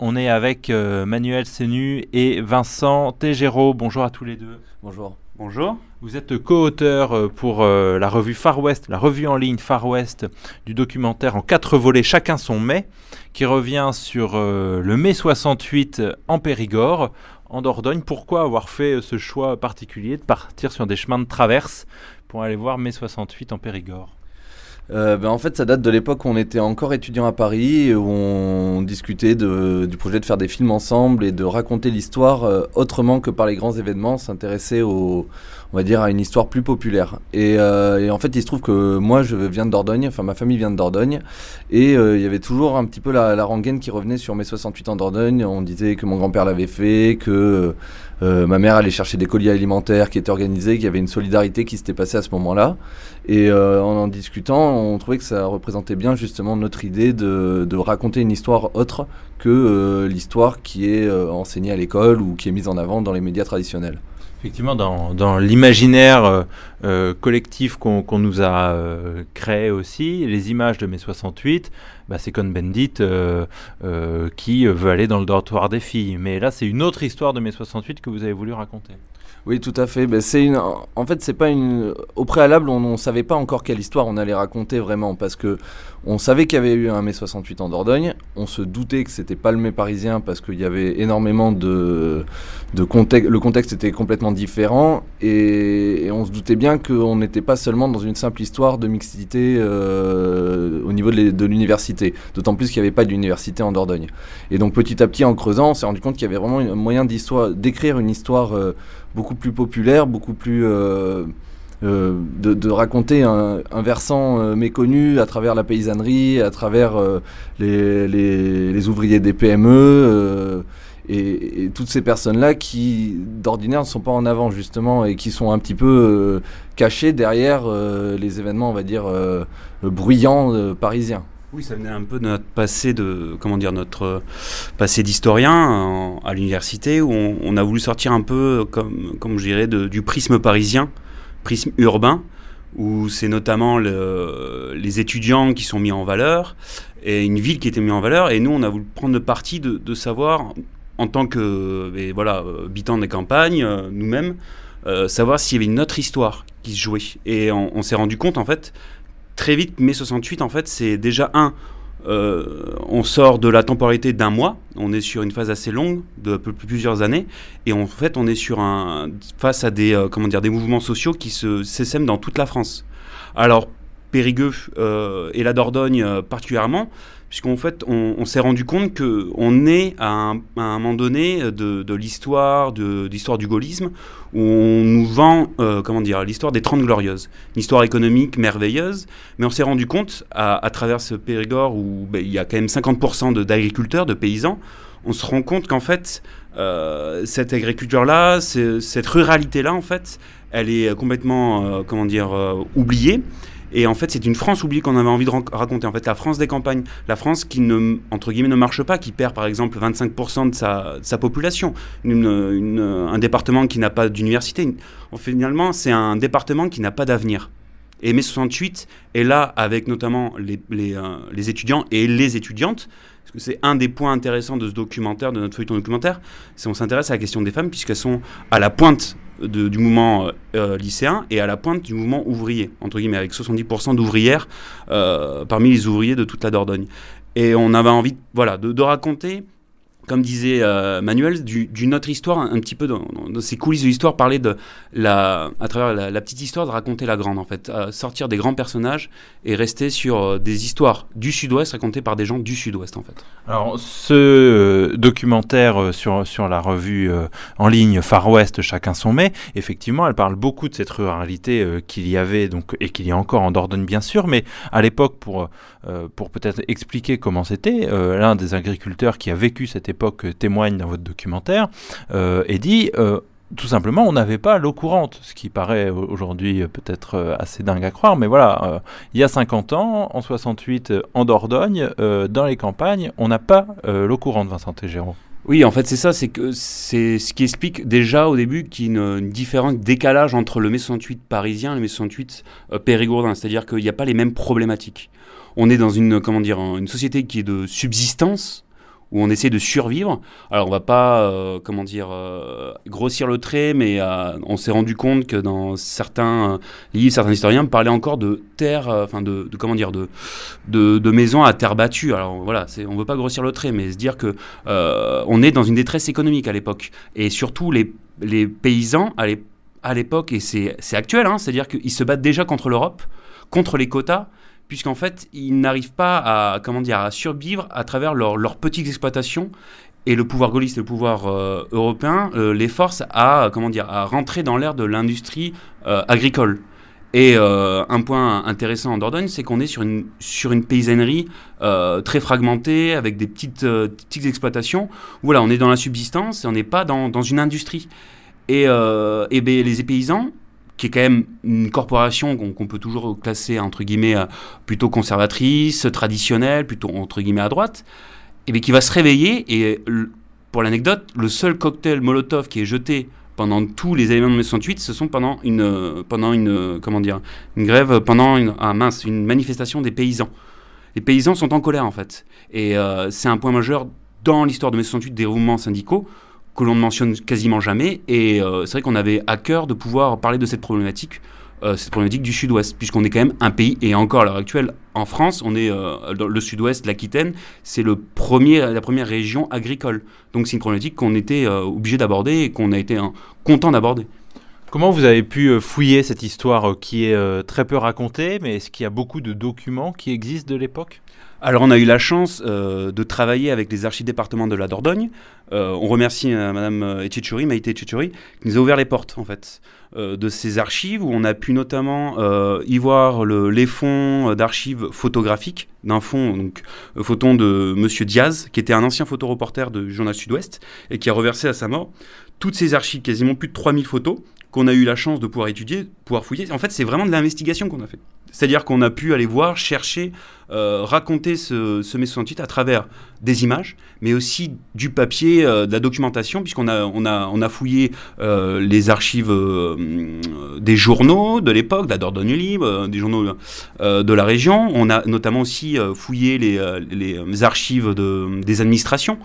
On est avec euh, Manuel Senu et Vincent Tegero. Bonjour à tous les deux. Bonjour. Bonjour. Vous êtes co-auteur euh, pour euh, la revue Far West, la revue en ligne Far West du documentaire en quatre volets, chacun son mai, qui revient sur le mai 68 en Périgord, en Dordogne. Pourquoi avoir fait ce choix particulier de partir sur des chemins de traverse pour aller voir mai 68 en Périgord? Euh, ben, en fait, ça date de l'époque où on était encore étudiant à Paris, où on discutait du projet de faire des films ensemble et de raconter l'histoire euh, autrement que par les grands événements, s'intéresser au, on va dire, à une histoire plus populaire. Et, euh, et, en fait, il se trouve que moi, je viens de Dordogne, enfin ma famille vient de Dordogne, et il y avait toujours un petit peu la, la rengaine qui revenait sur mes 68 en Dordogne. On disait que mon grand-père l'avait fait, que ma mère allait chercher des colis alimentaires qui étaient organisés, qu'il y avait une solidarité qui s'était passée à ce moment-là. Et en en discutant, on trouvait que ça représentait bien justement notre idée de, de raconter une histoire autre que euh, l'histoire qui est euh, enseignée à l'école ou qui est mise en avant dans les médias traditionnels. Effectivement, dans, l'imaginaire euh, euh collectif qu'on qu nous a euh, créé aussi, les images de mai 68, bah, c'est Cohn-Bendit qui veut aller dans le dortoir des filles. Mais là, c'est une autre histoire de mai 68 que vous avez voulu raconter. Oui, tout à fait. Une... En fait, c'est pas une. Au préalable, on ne savait pas encore quelle histoire on allait raconter vraiment, parce que on savait qu'il y avait eu un mai 68 en Dordogne. On se doutait que c'était pas le mai parisien parce qu'il y avait énormément de, de contexte. Le contexte était complètement différent, et, on se doutait bien qu'on n'était pas seulement dans une simple histoire de mixité euh, au niveau de l'université. D'autant plus qu'il n'y avait pas d'université en Dordogne. Et donc, petit à petit, en creusant, on s'est rendu compte qu'il y avait vraiment un moyen d'écrire une histoire. Euh, beaucoup plus populaire, beaucoup plus euh, euh, de, raconter un, versant euh, méconnu à travers la paysannerie, à travers euh, les, ouvriers des PME et, toutes ces personnes-là qui d'ordinaire ne sont pas en avant justement et qui sont un petit peu cachées derrière les événements, on va dire, bruyants parisiens. Oui, ça venait un peu de notre passé de comment dire notre passé d'historien à l'université où on, a voulu sortir un peu comme comme je dirais du prisme parisien, prisme urbain où c'est notamment le, les étudiants qui sont mis en valeur et une ville qui était mise en valeur et nous on a voulu prendre le parti de, savoir en tant que et voilà habitants des campagnes nous-mêmes euh, savoir s'il y avait une autre histoire qui se jouait et on, on s'est rendu compte en fait très vite, mai 68, en fait, c'est déjà un. Euh, on sort de la temporalité d'un mois, on est sur une phase assez longue de plusieurs années, et en fait on est sur un face à des euh, comment dire des mouvements sociaux qui se s'essaiment dans toute la France. Alors Périgueux euh, et la Dordogne euh, particulièrement, puisqu'en fait, on, s'est rendu compte qu'on est à un, moment donné de, l'histoire, de, l'histoire du gaullisme, où on nous vend, euh, comment dire, l'histoire des Trente Glorieuses, une histoire économique merveilleuse, mais on s'est rendu compte, à, travers ce Périgord, où ben, il y a quand même 50% d'agriculteurs, de, paysans, on se rend compte qu'en fait, cette agriculture-là, cette ruralité-là, en fait, elle est complètement, comment dire, oubliée. Et en fait, c'est une France oubliée qu'on avait envie de raconter. En fait, la France des campagnes, la France qui ne, entre guillemets, ne marche pas, qui perd par exemple 25% de sa, population, un département qui n'a pas d'université. Finalement, c'est un département qui n'a pas d'avenir. Et mai 68 est là avec notamment euh, les étudiants et les étudiantes, parce que c'est un des points intéressants de ce documentaire, de notre feuilleton documentaire, c'est on s'intéresse à la question des femmes, puisqu'elles sont à la pointe de, du mouvement euh, lycéen et à la pointe du mouvement ouvrier, entre guillemets, avec 70% d'ouvrières euh, parmi les ouvriers de toute la Dordogne. Et on avait envie voilà, de raconter comme disait euh, Manuel, d'une autre histoire, un, petit peu dans, dans, ces coulisses de l'histoire, parler de la, à travers la, petite histoire, de raconter la grande, en fait, euh, sortir des grands personnages et rester sur euh, des histoires du Sud-Ouest racontées par des gens du Sud-Ouest, en fait. Alors, ce documentaire sur, sur la revue en ligne Far West, chacun son mai, effectivement, elle parle beaucoup de cette ruralité qu'il y avait donc et qu'il y a encore en Dordogne, bien sûr, mais à l'époque, pour, pour peut-être expliquer comment c'était, l'un des agriculteurs qui a vécu cette époque témoigne dans votre documentaire, euh, et dit euh, tout simplement, on n'avait pas l'eau courante, ce qui paraît aujourd'hui peut-être euh, assez dingue à croire, mais voilà, il y a 50 ans, en 68, en Dordogne, dans les campagnes, on n'a pas l'eau courante, Vincent Tégéraud. Oui, en fait, c'est ça, c'est que c'est ce qui explique déjà au début qu'il y a une, une différence, décalage entre le mai 68 parisien et le mai 68 périgourdin, c'est-à-dire qu'il n'y a pas les mêmes problématiques. On est dans une, comment dire, une société qui est de subsistance, où on essaie de survivre. Alors on va pas, euh, comment dire, euh, grossir le trait, mais euh, on s'est rendu compte que dans certains livres, certains historiens parlaient encore de terre, enfin de, comment dire, de, de, maisons à terre battue. Alors voilà, on veut pas grossir le trait, mais se dire que on est dans une détresse économique à l'époque, et surtout les, les paysans à l'époque, et c'est actuel, hein, c'est-à-dire qu'ils se battent déjà contre l'Europe, contre les quotas puisqu'en fait, ils n'arrivent pas à, comment dire, à survivre à travers leurs petites exploitations. Et le pouvoir gaulliste et le pouvoir euh, européen euh, les force à, comment dire, à rentrer dans l'ère de l'industrie euh, agricole. Et un point intéressant en Dordogne, c'est qu'on est sur une, sur une paysannerie très fragmentée, avec des petites, petites exploitations. Voilà, on est dans la subsistance et on n'est pas dans, dans, une industrie. Et, et ben, les paysans, qui est quand même une corporation qu'on peut toujours classer entre guillemets euh, plutôt conservatrice, traditionnelle, plutôt entre guillemets à droite, et bien qui va se réveiller et pour l'anecdote, le seul cocktail Molotov qui est jeté pendant tous les événements de mai 68, ce sont pendant une pendant une comment dire une grève pendant une ah mince une manifestation des paysans. Les paysans sont en colère en fait et euh, c'est un point majeur dans l'histoire de mai 68 des mouvements syndicaux que l'on ne mentionne quasiment jamais. Et euh, c'est vrai qu'on avait à cœur de pouvoir parler de cette problématique, euh, cette problématique du Sud-Ouest, puisqu'on est quand même un pays, et encore à l'heure actuelle, en France, on est euh, dans le Sud-Ouest, l'Aquitaine, c'est la première région agricole. Donc c'est une problématique qu'on était obligé d'aborder et qu'on a été content d'aborder. Comment vous avez pu fouiller cette histoire qui est très peu racontée, mais est-ce qu'il y a beaucoup de documents qui existent de l'époque? Alors on a eu la chance euh, de travailler avec les archives départements de la Dordogne. Euh, on remercie euh, Madame Etchichuri, Maïté Etchichuri, qui nous a ouvert les portes en fait de ces archives où on a pu notamment y voir les fonds d'archives photographiques d'un fonds donc photon de Monsieur Diaz, qui était un ancien photoreporter du Journal Sud-Ouest et qui a reversé à sa mort toutes ces archives, quasiment plus de 3000 photos qu'on a eu la chance de pouvoir étudier, pouvoir fouiller. En fait, c'est vraiment de l'investigation qu'on a fait. C'est-à-dire qu'on a pu aller voir, chercher, euh, raconter ce, ce mai 68 à travers des images, mais aussi du papier, euh, de la documentation, puisqu'on a, fouillé euh, les archives des journaux de l'époque, de la Dordogne Libre, des journaux de la région. On a notamment aussi fouillé les, archives de, des administrations,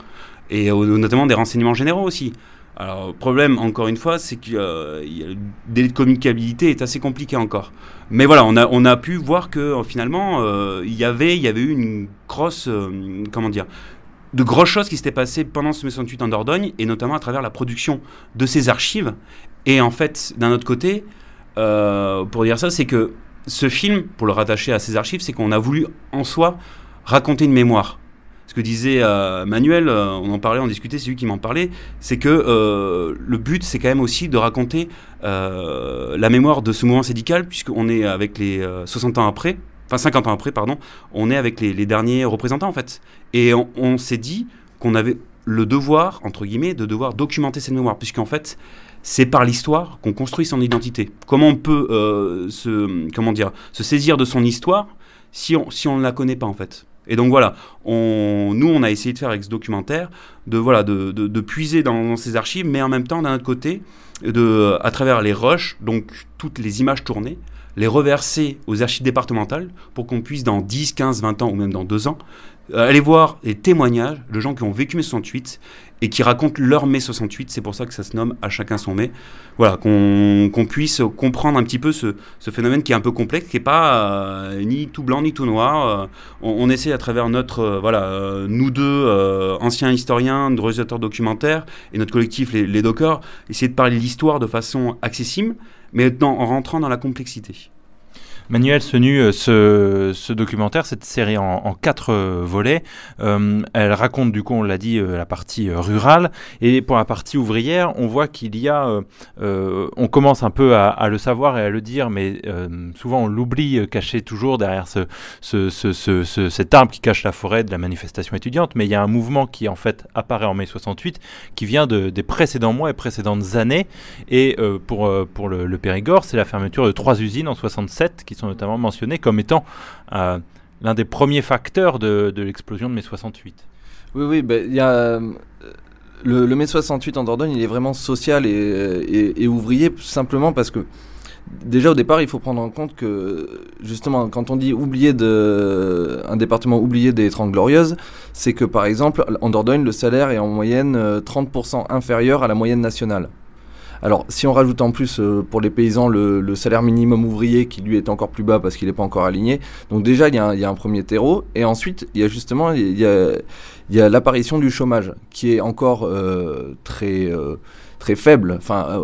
et notamment des renseignements généraux aussi. Alors, le problème, encore une fois, c'est que euh, le délai de communicabilité est assez compliqué encore. Mais voilà, on a, on a pu voir que euh, finalement, euh, il y avait, y avait eu une grosse, comment dire, de grosses choses qui s'étaient passées pendant ce mai 68 en Dordogne, et notamment à travers la production de ces archives. Et en fait, d'un autre côté, pour dire ça, c'est que ce film, pour le rattacher à ces archives, c'est qu'on a voulu en soi raconter une mémoire ce que disait euh, Manuel, euh, on en parlait, on discutait, c'est lui qui m'en parlait, c'est que euh, le but, c'est quand même aussi de raconter la mémoire de ce mouvement syndical, puisqu'on est avec les 60 ans après, enfin 50 ans après, pardon, on est avec les, derniers représentants en fait. Et on, s'est dit qu'on avait le devoir, entre guillemets, de devoir documenter cette mémoire, puisqu'en fait, c'est par l'histoire qu'on construit son identité. Comment on peut se, comment dire, se saisir de son histoire si on, si on ne la connaît pas en fait et donc voilà, nous on a essayé de faire avec ce documentaire, de, voilà, de, puiser dans, ces archives, mais en même temps d'un autre côté, à travers les rushs, donc toutes les images tournées, les reverser aux archives départementales pour qu'on puisse dans 10, 15, 20 ans ou même dans 2 ans euh, aller voir les témoignages de gens qui ont vécu mai 68 et qui racontent leur mai 68. C'est pour ça que ça se nomme À chacun son mai. Voilà, qu'on puisse comprendre un petit peu ce, phénomène qui est un peu complexe, qui n'est pas euh, ni tout blanc ni tout noir. Euh, on, essaie à travers notre, voilà, nous deux, anciens historiens, réalisateurs documentaires et notre collectif, les, les Dockers, essayer de parler de l'histoire de façon accessible, mais en rentrant dans la complexité. Manuel Senu, euh, ce, ce, documentaire, cette série en, quatre euh, volets, euh, elle raconte du coup, on l'a dit, la partie rurale. Et pour la partie ouvrière, on voit qu'il y a, on commence un peu à, le savoir et à le dire, mais souvent on l'oublie caché toujours derrière ce, ce, ce, cet arbre qui cache la forêt de la manifestation étudiante. Mais il y a un mouvement qui en fait apparaît en mai 68, qui vient de, des précédents mois et précédentes années. Et pour, pour le, le Périgord, c'est la fermeture de trois usines en 67 qui sont notamment mentionnés comme étant euh, l'un des premiers facteurs de, l'explosion de mai 68. Oui, oui, ben. Euh, le, mai 68 en Dordogne, il est vraiment social et, et, ouvrier, simplement parce que déjà au départ, il faut prendre en compte que justement, quand on dit oublier de un département oublié des 30 glorieuses, c'est que par exemple en Dordogne, le salaire est en moyenne 30% inférieur à la moyenne nationale. Alors, si on rajoute en plus euh, pour les paysans le, salaire minimum ouvrier qui lui est encore plus bas parce qu'il n'est pas encore aligné, donc déjà il y, a un premier terreau, et ensuite il y a justement il y a, l'apparition du chômage qui est encore euh, très euh, très faible. Enfin,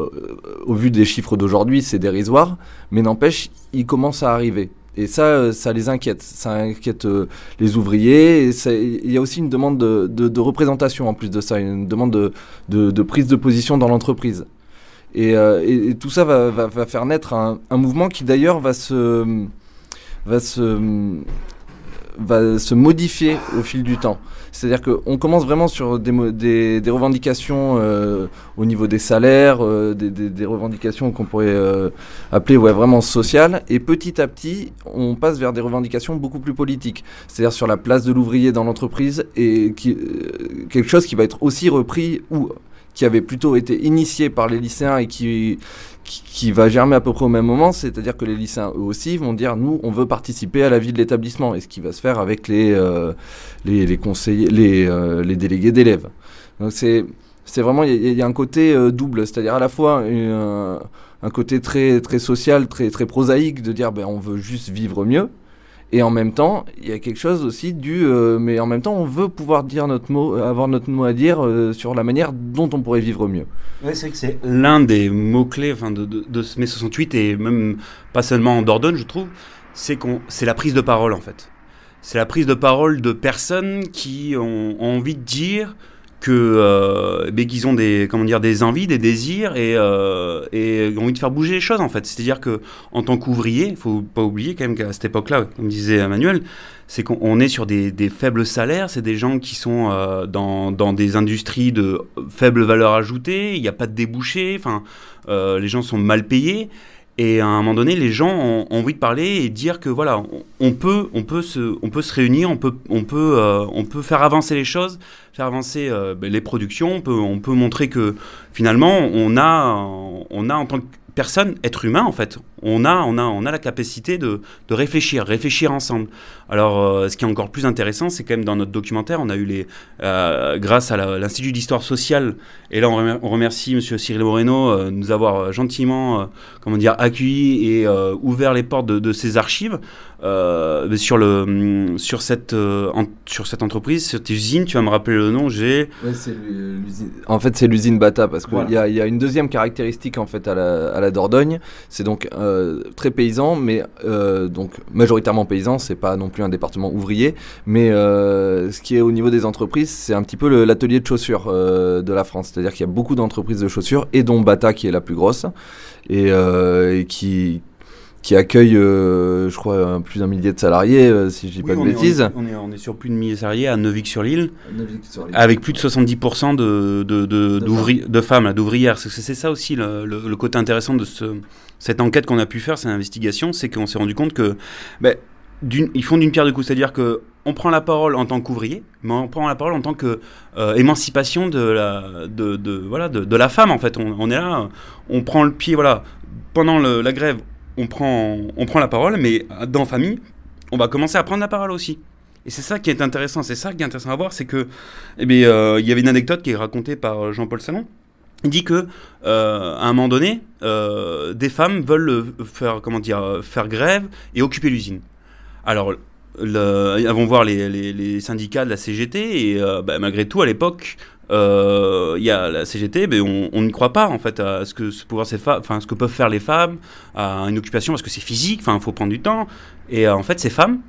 au vu des chiffres d'aujourd'hui, c'est dérisoire, mais n'empêche, il commence à arriver. Et ça, ça les inquiète. Ça inquiète les ouvriers. Il y a aussi une demande de, représentation en plus de ça, une demande de prise de position dans l'entreprise. Euh, et, tout ça va, faire naître un, mouvement qui d'ailleurs va se, va, se, va se modifier au fil du temps. C'est-à-dire qu'on commence vraiment sur des, des, revendications euh, au niveau des salaires, euh, des, revendications qu'on pourrait appeler vraiment sociales, et petit à petit, on passe vers des revendications beaucoup plus politiques, c'est-à-dire sur la place de l'ouvrier dans l'entreprise, et quelque chose qui va être aussi repris ou qui avait plutôt été initié par les lycéens et qui, qui, va germer à peu près au même moment, c'est-à-dire que les lycéens eux aussi vont dire nous on veut participer à la vie de l'établissement. Et ce qui va se faire avec les, euh, les, conseillers, les, euh, les délégués d'élèves. Donc c'est c'est vraiment il y, a un côté euh, double, c'est-à-dire à la fois un côté très très social, très très prosaïque de dire ben on veut juste vivre mieux et en même temps, il y a quelque chose aussi du. Euh, mais en même temps, on veut pouvoir dire notre mot, avoir notre mot à dire euh, sur la manière dont on pourrait vivre mieux. Oui, c'est vrai que c'est l'un des mots-clés enfin, de, de, ce mai 68, et même pas seulement en Dordogne, je trouve, c'est, qu'on, c'est la prise de parole en fait. C'est la prise de parole de personnes qui ont envie de dire euh, ben, qu'ils ont des comment dire des envies, des désirs et, euh, et ont envie de faire bouger les choses en fait. C'est-à-dire que en tant qu'ouvrier, il faut pas oublier quand même qu'à cette époque-là, comme disait Emmanuel, c'est qu'on est sur des, faibles salaires, c'est des gens qui sont euh, dans, dans, des industries de faible valeur ajoutée, il n'y a pas de débouchés, enfin les gens sont mal payés. Et à un moment donné, les gens ont, envie de parler et dire que voilà, on, peut, on peut se, on peut se réunir, on peut, on peut, euh, on peut faire avancer les choses, faire avancer euh, ben, les productions. On peut, on peut montrer que finalement, on a, on a en tant que personne, être humain en fait, on a, on a, on a la capacité de réfléchir, réfléchir ensemble. Alors, euh, ce qui est encore plus intéressant, c'est quand même dans notre documentaire, on a eu les, euh, grâce à l'Institut d'histoire sociale, et là on, remercie Monsieur Cyril Moreno euh, de nous avoir gentiment, comment dire, accueillis et ouvert les portes de, de ces archives sur le, mm, sur cette, sur cette entreprise, cette usine. Tu vas me rappeler le nom. J'ai. en fait, c'est l'usine Bata parce qu'il y, y, a une deuxième caractéristique en fait à la, à la Dordogne, c'est donc très paysan, mais donc majoritairement paysan, c'est pas non plus un département ouvrier, mais euh, ce qui est au niveau des entreprises, c'est un petit peu l'atelier de chaussures euh, de la France. C'est-à-dire qu'il y a beaucoup d'entreprises de chaussures, et dont Bata qui est la plus grosse, et, euh, qui, qui accueille, je crois, plus d'un millier de salariés, si je dis pas de bêtises. on, est, on, est, sur plus de milliers de salariés à Neuvik-sur-L'Île, avec plus de 70% de, de, de, de, femmes, d'ouvrières. C'est ça aussi le, le, côté intéressant de ce, cette enquête qu'on a pu faire, cette investigation, c'est qu'on s'est rendu compte que ben, ils font d'une pierre deux coups, c'est-à-dire que on prend la parole en tant qu'ouvrier, mais on prend la parole en tant que euh, émancipation de la, de, de voilà, de, la femme en fait. On, est là, on prend le pied, voilà, pendant la grève, on prend, on prend la parole, mais dans famille, on va commencer à prendre la parole aussi. Et c'est ça qui est intéressant, c'est ça qui est intéressant à voir, c'est que, eh bien, euh, il y avait une anecdote qui est racontée par Jean-Paul Salon. Il dit que euh, à un moment donné, des femmes veulent faire comment dire faire grève et occuper l'usine. Alors, le, vont voir les, syndicats de la CGT et euh, bah, malgré tout, à l'époque, euh, il y a la CGT, on n'y croit pas en fait à ce que, ce, pouvoir ce que peuvent faire les femmes, à une occupation parce que c'est physique, il faut prendre du temps. Et euh, en fait, ces femmes,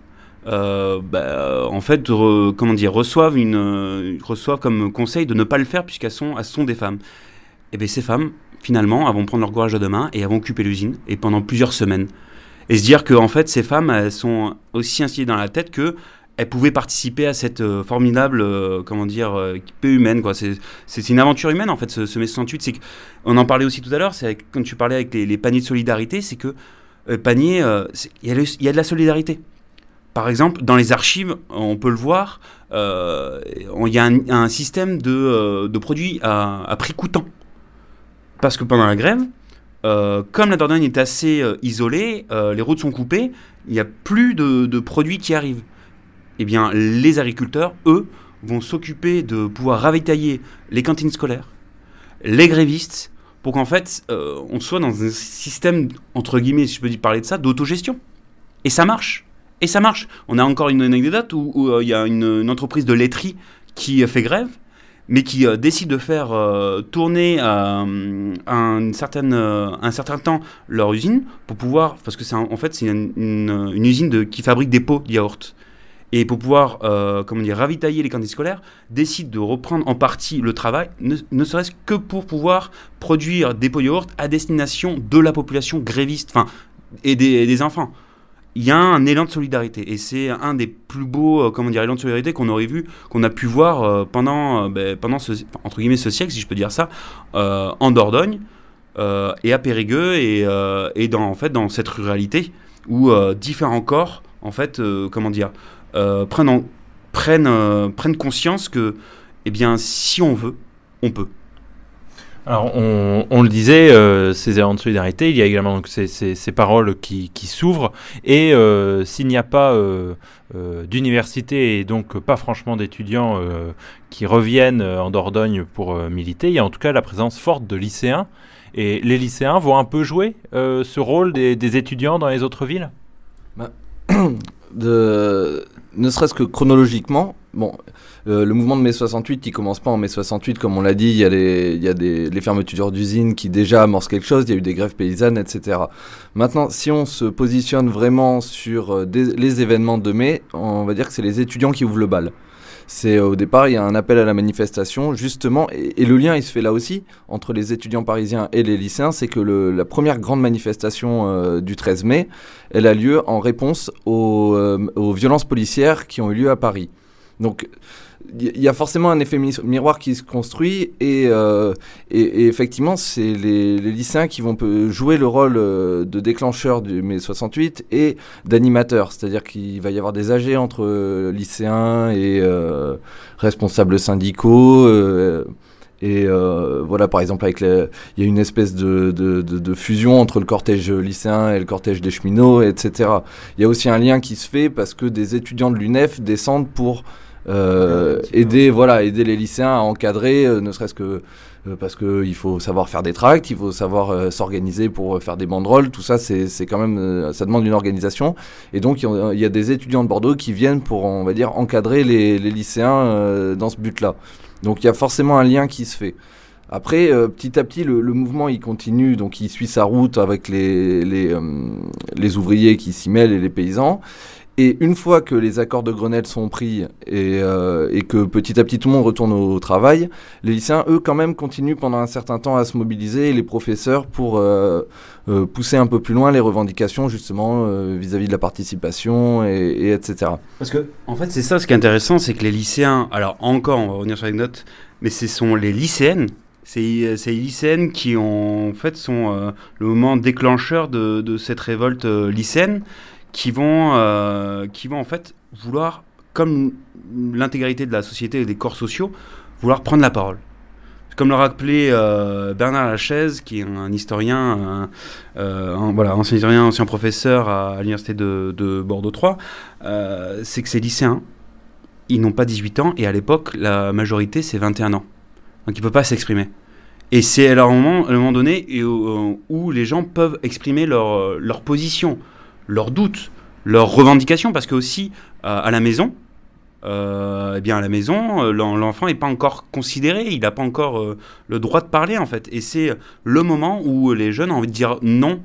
bah, en fait, comment dire, reçoivent, une, reçoivent comme conseil de ne pas le faire puisqu'elles sont, elles sont des femmes. Et bien ces femmes, finalement, vont prendre leur courage à deux mains et vont occuper l'usine et pendant plusieurs semaines et se dire que fait ces femmes elles sont aussi instillées dans la tête que elles pouvaient participer à cette euh, formidable euh, comment dire euh, humaine quoi. C'est une aventure humaine en fait ce, ce mai 68 c'est on en parlait aussi tout à l'heure c'est quand tu parlais avec les, paniers de solidarité c'est que panier il y, y, a de la solidarité. Par exemple, dans les archives, on peut le voir, il y a un, système de, de produits à, prix coûtant. Parce que pendant la grève, euh, comme la Dordogne est assez euh, isolée, euh, les routes sont coupées, il n'y a plus de, produits qui arrivent. Eh bien, les agriculteurs, eux, vont s'occuper de pouvoir ravitailler les cantines scolaires, les grévistes, pour qu'en fait, on soit dans un système, entre guillemets, si je peux parler de ça, d'autogestion. Et ça marche. Et ça marche. On a encore une anecdote où il y a une, entreprise de laiterie qui fait grève, mais qui euh, décide de faire euh, tourner euh, un, certaine, euh, un certain temps leur usine pour pouvoir, parce que c'est en fait c'est une, usine de, qui fabrique des pots de yaourt. Et pour pouvoir, comment dire, ravitailler les cantines scolaires, décide de reprendre en partie le travail, ne, serait-ce que pour pouvoir produire des pots de yaourt à destination de la population gréviste, enfin, et des enfants il y a un élan de solidarité. Et c'est un des plus beaux euh, comment dire élans de solidarité qu'on aurait vu qu'on a pu voir euh, pendant euh, ben, pendant ce entre guillemets ce siècle si je peux dire ça euh, en Dordogne et à Périgueux et, et dans en fait dans cette ruralité où différents corps en fait comment dire prennent en- prennent prennent conscience que eh bien si on veut on peut Alors, on, le disait, euh, ces élans de solidarité, il y a également ces, paroles qui, s'ouvrent. Et euh, s'il n'y a pas euh, d'université et donc pas franchement d'étudiants qui reviennent en Dordogne pour militer, il y a en tout cas la présence forte de lycéens. Et les lycéens vont un peu jouer ce rôle des, des étudiants dans les autres villes? de, ne serait-ce que chronologiquement, bon, euh, le mouvement de mai 68, il commence pas en mai 68, comme on l'a dit, il y a, les, il y a des, les fermetures d'usines qui déjà amorcent quelque chose, il y a eu des grèves paysannes, etc. Maintenant, si on se positionne vraiment sur euh, des- les événements de mai, on va dire que c'est les étudiants qui ouvrent le bal. C'est euh, au départ, il y a un appel à la manifestation, justement, et, le lien, il se fait là aussi entre les étudiants parisiens et les lycéens, c'est que la première grande manifestation euh, du 13 mai, elle a lieu en réponse aux, euh, aux violences policières qui ont eu lieu à Paris. Donc, il y, a forcément un effet mi- miroir qui se construit et, euh, et, effectivement, c'est les, lycéens qui vont jouer le rôle euh, de déclencheur du mai 68 et d'animateur. C'est-à-dire qu'il va y avoir des AG entre euh, lycéens et responsables syndicaux. et voilà, par exemple, avec il y a une espèce de- de fusion entre le cortège lycéen et le cortège des cheminots, etc. Il y a aussi un lien qui se fait parce que des étudiants de l'UNEF descendent pour euh, aider, voilà, aider les lycéens à encadrer, euh, ne serait-ce que euh, parce qu'il faut savoir faire des tracts, il faut savoir euh, s'organiser pour euh, faire des banderoles, tout ça, c'est c'est quand même, euh, ça demande une organisation. Et donc, il y a- il y, a des étudiants de Bordeaux qui viennent pour, on va dire, encadrer les, les lycéens euh, dans ce but-là. Donc, il y a forcément un lien qui se fait. Après, euh, petit à petit, le, le mouvement, il continue, donc il suit sa route avec les, les, euh, les ouvriers qui s'y mêlent et les paysans. Et une fois que les accords de Grenelle sont pris et, euh, que petit à petit tout le monde retourne au, travail, les lycéens, eux, quand même, continuent pendant un certain temps à se mobiliser, les professeurs, pour euh, euh, pousser un peu plus loin les revendications, justement, vis-à-vis de la participation, et, et etc. Parce que, en fait, c'est ça ce qui est intéressant, c'est que les lycéens, alors encore, on va revenir sur les notes, mais ce sont les lycéennes, c'est les lycéennes qui, en fait, sont le moment déclencheur de, cette révolte lycéenne, qui vont, euh, qui vont, en fait, vouloir, comme l'intégralité de la société et des corps sociaux, vouloir prendre la parole. Comme le rappelait euh, Bernard Lachaise, qui est un historien, un, euh, voilà, ancien historien, ancien professeur à, l'université de, de Bordeaux 3, euh, c'est que ces lycéens, ils n'ont pas 18 ans et à l'époque, la majorité, c'est 21 ans. Donc ils ne peuvent pas s'exprimer. Et c'est à à un moment donné où, où les gens peuvent exprimer leur, leur position, leurs doutes, leurs revendications, parce que aussi, euh, à la maison, euh, eh bien à la maison, euh, l'en- l'enfant n'est pas encore considéré, il n'a pas encore euh, le droit de parler en fait. Et c'est le moment où les jeunes ont envie de dire non,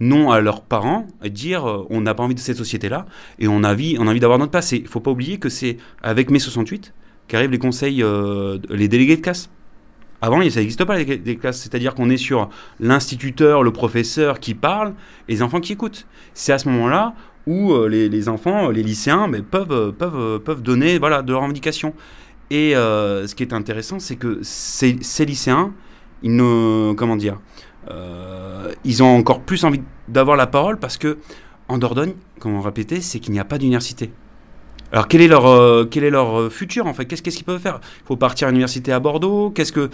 non à leurs parents, et dire on n'a pas envie de cette société-là et on a envie, envie d'avoir notre place. Il faut pas oublier que c'est avec mai 68 qu'arrivent les conseils, les délégués de classe. Avant, ça n'existe pas les délégués de classe, c'est-à-dire qu'on est sur l'instituteur, le professeur qui parle et les enfants qui écoutent. C'est à ce moment-là où euh, les, les enfants, les lycéens, mais peuvent, euh, peuvent, euh, peuvent donner voilà, de leurs revendications. Et euh, ce qui est intéressant, c'est que ces, lycéens, ils ne, comment dire, euh, ils ont encore plus envie d'avoir la parole parce que en Dordogne, comme on répétait, c'est qu'il n'y a pas d'université. Alors quel est leur, euh, quel est leur euh, futur en fait? Qu'est-ce qu'ils peuvent faire? Il faut partir à l'université à Bordeaux? Qu'est-ce que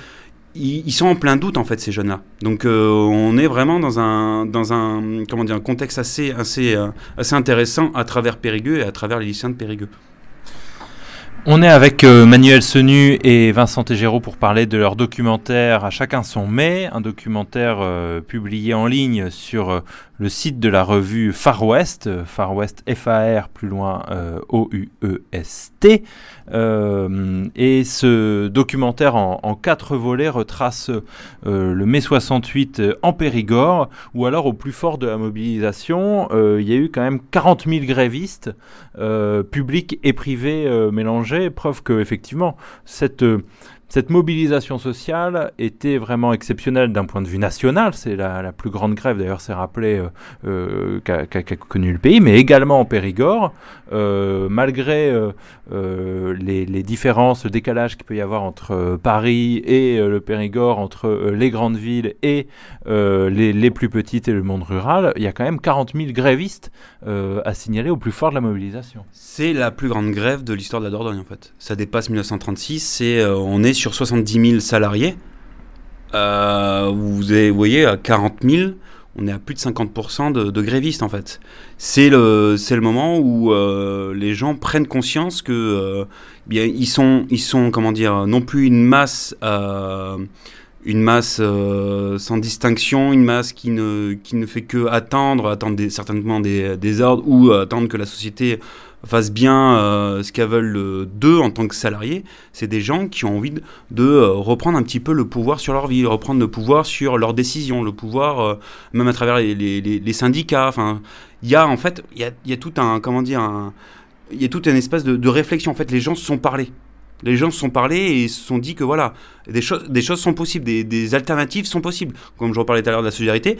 ils, sont en plein doute en fait ces jeunes-là. Donc on est vraiment dans un dans un comment dire un contexte assez assez assez intéressant à travers Périgueux et à travers les lycéens de Périgueux. On est avec euh, Manuel Senu et Vincent Tégéraud pour parler de leur documentaire À chacun son mai, un documentaire euh, publié en ligne sur euh, le site de la revue Far West, Far West F-A-R plus loin O-U-E-S-T. et ce documentaire en, quatre volets retrace le mai 68 en Périgord, ou alors au plus fort de la mobilisation, il y a eu quand même 40 000 grévistes, publics et privés mélangés preuve que effectivement cette euh, cette mobilisation sociale était vraiment exceptionnelle d'un point de vue national. C'est la, plus grande grève, d'ailleurs, c'est rappelé, euh, euh, qu'a connu le pays, mais également en Périgord, euh, malgré les, différences, le décalage qu'il peut y avoir entre Paris et le Périgord, entre les grandes villes et les, plus petites et le monde rural, il y a quand même 40 000 grévistes à signaler au plus fort de la mobilisation. C'est la plus grande grève de l'histoire de la Dordogne, en fait. Ça dépasse 1936, et on est sur 70 000 salariés. Euh, vous, voyez, à 40 000, on est à plus de 50% de, grévistes en fait. C'est le, c'est le moment où euh, les gens prennent conscience que euh, bien, ils, sont, ils sont, comment dire, non plus une masse, une masse sans distinction, une masse qui ne, qui ne fait que attendre, attendre certainement des, des, ordres ou attendre que la société fassent bien euh, ce qu'elles veulent euh, d'eux en tant que salariés, c'est des gens qui ont envie de, euh, reprendre un petit peu le pouvoir sur leur vie, reprendre le pouvoir sur leurs décisions, le pouvoir même à travers les, syndicats. Enfin, il y a en fait, il y a, tout un, comment dire, il y a tout un espace de, réflexion. En fait, les gens se sont parlé. Les gens se sont parlé et se sont dit que voilà, des choses, des choses sont possibles, des, alternatives sont possibles. Comme je reparlais tout à l'heure de la solidarité,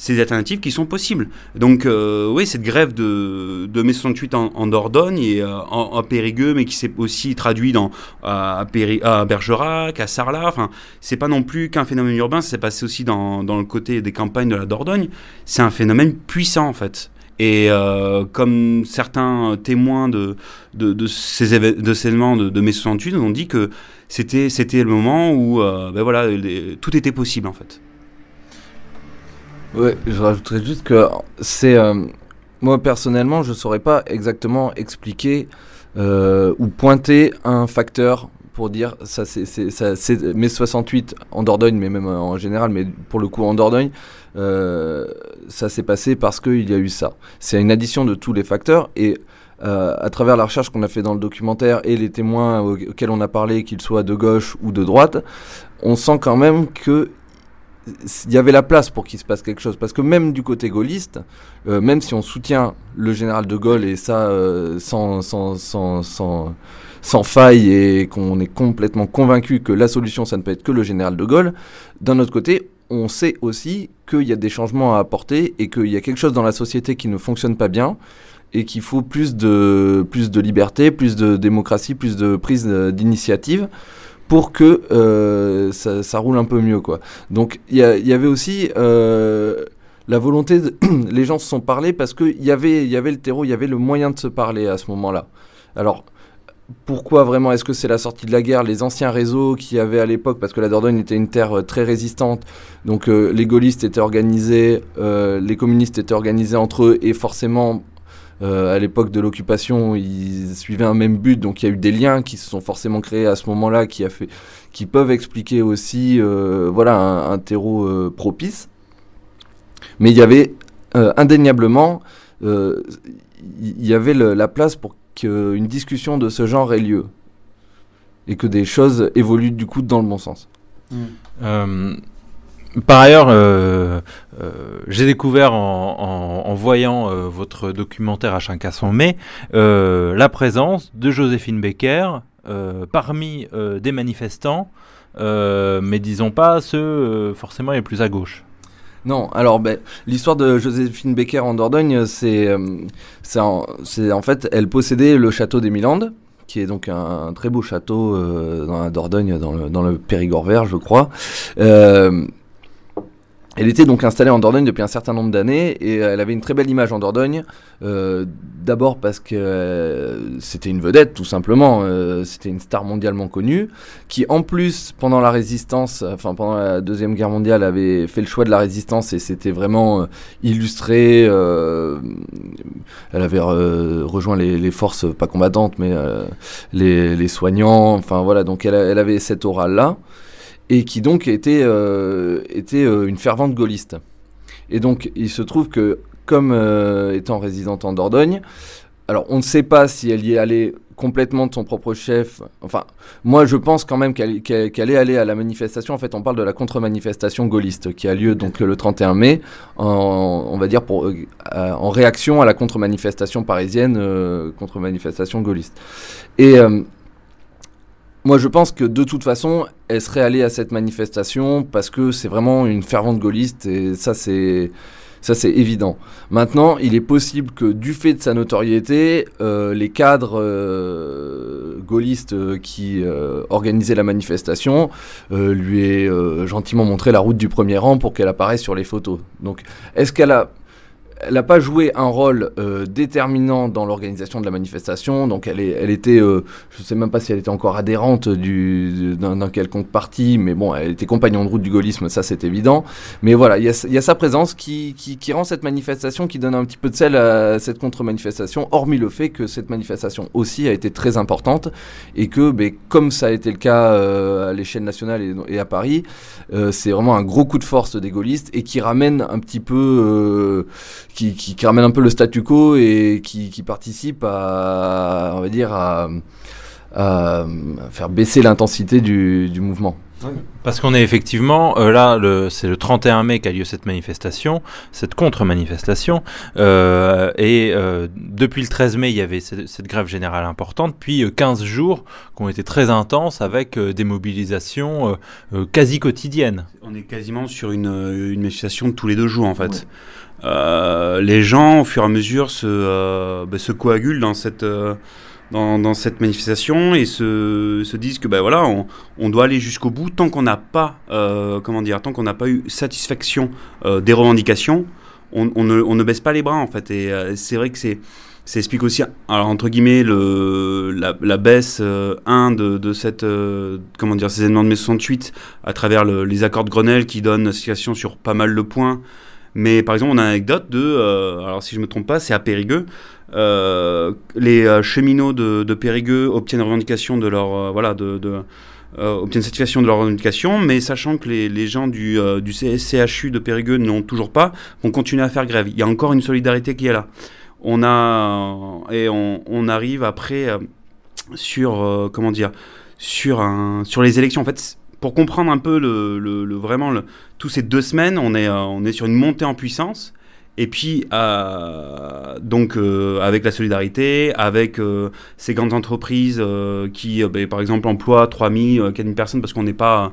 c'est des alternatives qui sont possibles. Donc euh, oui, cette grève de, de mai 68 en, Dordogne et euh, en, Périgueux, mais qui s'est aussi traduit dans, à, à Bergerac, à Sarlat, enfin, c'est pas non plus qu'un phénomène urbain, ça s'est passé aussi dans, le côté des campagnes de la Dordogne. C'est un phénomène puissant en fait. Et euh, comme certains témoins de, de, ces, événements de, mai 68 nous ont dit que c'était le moment où ben voilà, tout était possible en fait. Ouais, je rajouterais juste que c'est. Euh, moi, personnellement, je ne saurais pas exactement expliquer euh, ou pointer un facteur pour dire ça, c'est mai 68 en Dordogne, mais même en général, mais pour le coup en Dordogne, euh, ça s'est passé parce qu'il y a eu ça. C'est une addition de tous les facteurs et. à travers la recherche qu'on a fait dans le documentaire et les témoins auxquels on a parlé, qu'ils soient de gauche ou de droite, on sent quand même que il y avait la place pour qu'il se passe quelque chose. Parce que même du côté gaulliste, euh, même si on soutient le général de Gaulle et ça euh, sans, sans, sans, sans faille et qu'on est complètement convaincu que la solution, ça ne peut être que le général de Gaulle, d'un autre côté, on sait aussi qu'il y a des changements à apporter et qu'il y a quelque chose dans la société qui ne fonctionne pas bien et qu'il faut plus de, plus de liberté, plus de démocratie, plus de prise d'initiative pour que euh, ça, roule un peu mieux. Quoi. Donc il y, avait aussi euh, la volonté, les gens se sont parlé parce qu'il y avait, y avait le terreau, il y avait le moyen de se parler à ce moment-là. Alors pourquoi vraiment Est-ce que c'est la sortie de la guerre, les anciens réseaux qu'il y avait à l'époque, parce que la Dordogne était une terre euh, très résistante, donc les gaullistes étaient organisés, les communistes étaient organisés entre eux, et forcément euh, à l'époque de l'occupation, ils suivaient un même but, donc il y a eu des liens qui se sont forcément créés à ce moment-là, qui, qui peuvent expliquer aussi euh, voilà, un, terreau euh, propice. Mais il y avait indéniablement, il y avait la place pour qu'une discussion de ce genre ait lieu et que des choses évoluent du coup dans le bon sens. Mmh. Par ailleurs, euh, euh, j'ai découvert en, voyant euh, votre documentaire à son mai la présence de Joséphine Becker parmi des manifestants, mais disons pas ceux forcément les plus à gauche. Non, alors ben, l'histoire de Joséphine Becker en Dordogne, c'est en, en fait, elle possédait le château des Milandes, qui est donc un, très beau château dans la Dordogne, dans le, dans le Périgord vert, je crois. Elle était donc installée en Dordogne depuis un certain nombre d'années et elle avait une très belle image en Dordogne. Euh, D'abord parce que euh, c'était une vedette, tout simplement. Euh, c'était une star mondialement connue qui, en plus, pendant la résistance, enfin pendant la deuxième guerre mondiale, avait fait le choix de la résistance et c'était vraiment euh, illustré. Euh, elle avait rejoint les, forces pas combattantes, mais les, les, soignants. Enfin voilà, donc elle, elle avait cette aura là et qui donc était, euh, était euh, une fervente gaulliste. Et donc il se trouve que, comme euh, étant résidente en Dordogne, alors on ne sait pas si elle y est allée complètement de son propre chef. Enfin, moi je pense quand même qu'elle est allée à la manifestation. En fait, on parle de la contre-manifestation gaulliste qui a lieu donc le 31 mai, en, on va dire pour, en réaction à la contre-manifestation parisienne, contre-manifestation gaulliste. Et moi, je pense que de toute façon, elle serait allée à cette manifestation parce que c'est vraiment une fervente gaulliste et ça, c'est. Ça, c'est évident. Maintenant, il est possible que, du fait de sa notoriété, euh, les cadres euh, gaullistes euh, qui organisaient la manifestation lui aient gentiment montré la route du premier rang pour qu'elle apparaisse sur les photos. Donc, est-ce qu'elle a elle n'a pas joué un rôle euh, déterminant dans l'organisation de la manifestation. Donc elle, est, elle était, euh, je ne sais même pas si elle était encore adhérente d'un quelconque parti, mais bon, elle était compagnon de route du gaullisme, ça c'est évident. Mais voilà, il y, a sa présence qui, qui, rend cette manifestation, qui donne un petit peu de sel à cette contre-manifestation, hormis le fait que cette manifestation aussi a été très importante et que, ben, comme ça a été le cas euh, à l'échelle nationale et, et, à Paris, c'est vraiment un gros coup de force des gaullistes et qui ramène un petit peu qui, qui, ramène un peu le statu quo et qui, qui participe à, on va dire, à, faire baisser l'intensité du, du, mouvement. Parce qu'on est effectivement, euh, là, c'est le 31 mai qu'a lieu cette manifestation, cette contre-manifestation, euh, et euh, depuis le 13 mai, il y avait cette, cette grève générale importante, puis 15 jours qui ont été très intenses avec des mobilisations quasi quotidiennes. On est quasiment sur une, une manifestation tous les deux jours, en fait. Euh, les gens, au fur et à mesure, se, euh, bah, coagulent dans cette, euh, dans, cette manifestation et se, se disent que ben voilà, on, doit aller jusqu'au bout tant qu'on n'a pas, comment dire, tant qu'on n'a pas eu satisfaction des revendications, on, ne, baisse pas les bras en fait. Et c'est vrai que c'est ça explique aussi, alors entre guillemets, le, la, baisse 1 de, cette, comment dire, ces événements de mai 68 à travers le, les accords de Grenelle qui donnent situation sur pas mal de points. Mais par exemple, on a une anecdote de, euh, alors si je ne me trompe pas, c'est à Périgueux. Euh, les euh, cheminots de, Périgueux obtiennent revendication de leur, voilà, de, obtiennent satisfaction de leur revendication, mais sachant que les, les gens du, du de Périgueux n'ont toujours pas, vont continuer à faire grève. Il y a encore une solidarité qui est là. On a et on, on arrive après sur comment dire sur un sur les élections. En fait, pour comprendre un peu le, vraiment tous ces deux semaines, on est, euh, on est sur une montée en puissance. Et puis, euh, donc, euh, avec la solidarité, avec ces grandes entreprises qui, ben, par exemple, emploient 3000, 4000 personnes parce qu'on n'est pas.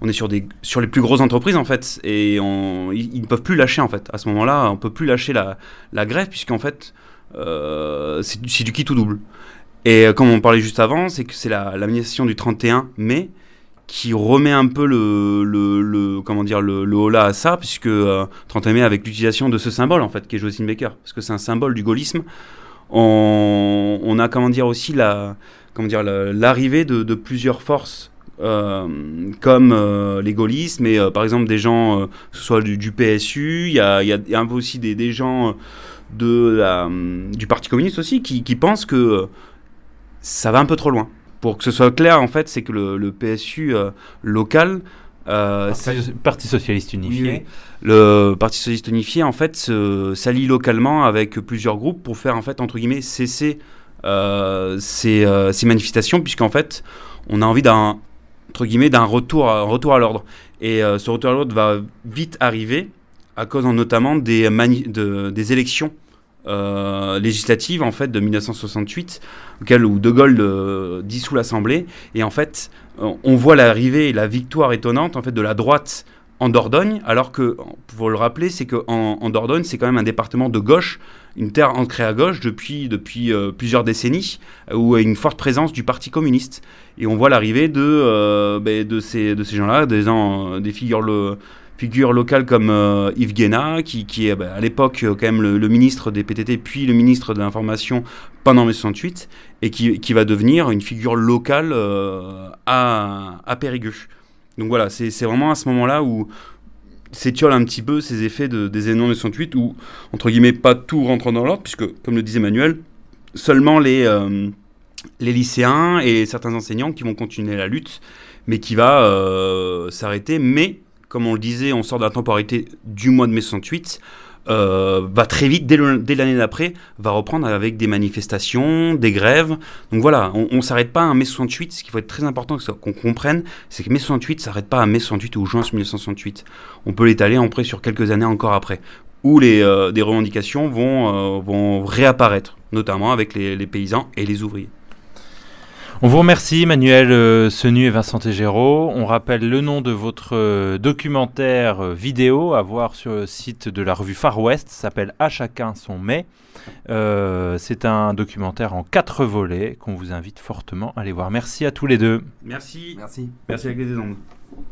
On est sur, des, sur les plus grosses entreprises, en fait, et ils, ne peuvent plus lâcher, en fait. À ce moment-là, on peut plus lâcher la, la grève, puisqu'en fait, c'est du, qui tout double. Et comme on parlait juste avant, c'est que c'est la, la du 31 mai qui remet un peu le, le, comment dire le, le à ça puisque euh, 31 mai avec l'utilisation de ce symbole en fait qui est Josephine Baker parce que c'est un symbole du gaullisme. On, a comment dire aussi la comment dire l'arrivée de, plusieurs forces euh, comme euh, les gaullistes mais euh, par exemple des gens que ce soit du, PSU il y a, un peu aussi des, gens de du Parti communiste aussi qui pensent que ça va un peu trop loin pour que ce soit clair, en fait, c'est que le, le PSU euh, local. Euh, Parti Socialiste Unifié. Le Parti Socialiste Unifié, en fait, s'allie localement avec plusieurs groupes pour faire, en fait, entre guillemets, cesser euh, ces, euh, ces, manifestations, puisqu'en fait, on a envie d'un, entre guillemets, d'un retour, à, retour à l'ordre. Et ce retour à l'ordre va vite arriver à cause notamment des, de, des élections euh, législative en fait de 1968, auquel où De Gaulle euh, dissout l'Assemblée et en fait on voit l'arrivée et la victoire étonnante en fait de la droite en Dordogne, alors que, pour le rappeler, c'est qu'en en Dordogne, c'est quand même un département de gauche, une terre ancrée à gauche depuis, depuis euh, plusieurs décennies, où il y a une forte présence du Parti communiste. Et on voit l'arrivée de, euh, ben, de ces, de ces gens-là, des, des figures figures locales comme Yves Guéna, qui, qui est bah, à l'époque quand même le, ministre des PTT, puis le ministre de l'Information pendant mai 68, et qui, qui, va devenir une figure locale à, à Périgueux. Donc voilà, c'est vraiment à ce moment-là où s'étiole un petit peu ces effets de, des événements de 68 où, entre guillemets, pas tout rentre dans l'ordre, puisque, comme le disait Emmanuel, seulement les, euh, les lycéens et certains enseignants qui vont continuer la lutte, mais qui va euh, s'arrêter. Mais, comme on le disait, on sort de la temporalité du mois de mai 68. Euh, va très vite, dès l'année d'après, va reprendre avec des manifestations, des grèves. Donc voilà, on ne s'arrête pas à mai 68. Ce qu'il faut être très important qu'on comprenne, c'est que mai 68 s'arrête pas à mai 68 ou juin 1968. On peut l'étaler en près sur quelques années encore après, où les, euh, des revendications vont, euh, vont réapparaître, notamment avec les paysans et les ouvriers. On vous remercie, Manuel euh, Senu et Vincent Tégéraud. On rappelle le nom de votre euh, documentaire euh, vidéo à voir sur le site de la revue Far West. s'appelle À chacun son mai. C'est un documentaire en quatre volets qu'on vous invite fortement à aller voir. Merci à tous les deux. Merci. Merci. Merci avec les deux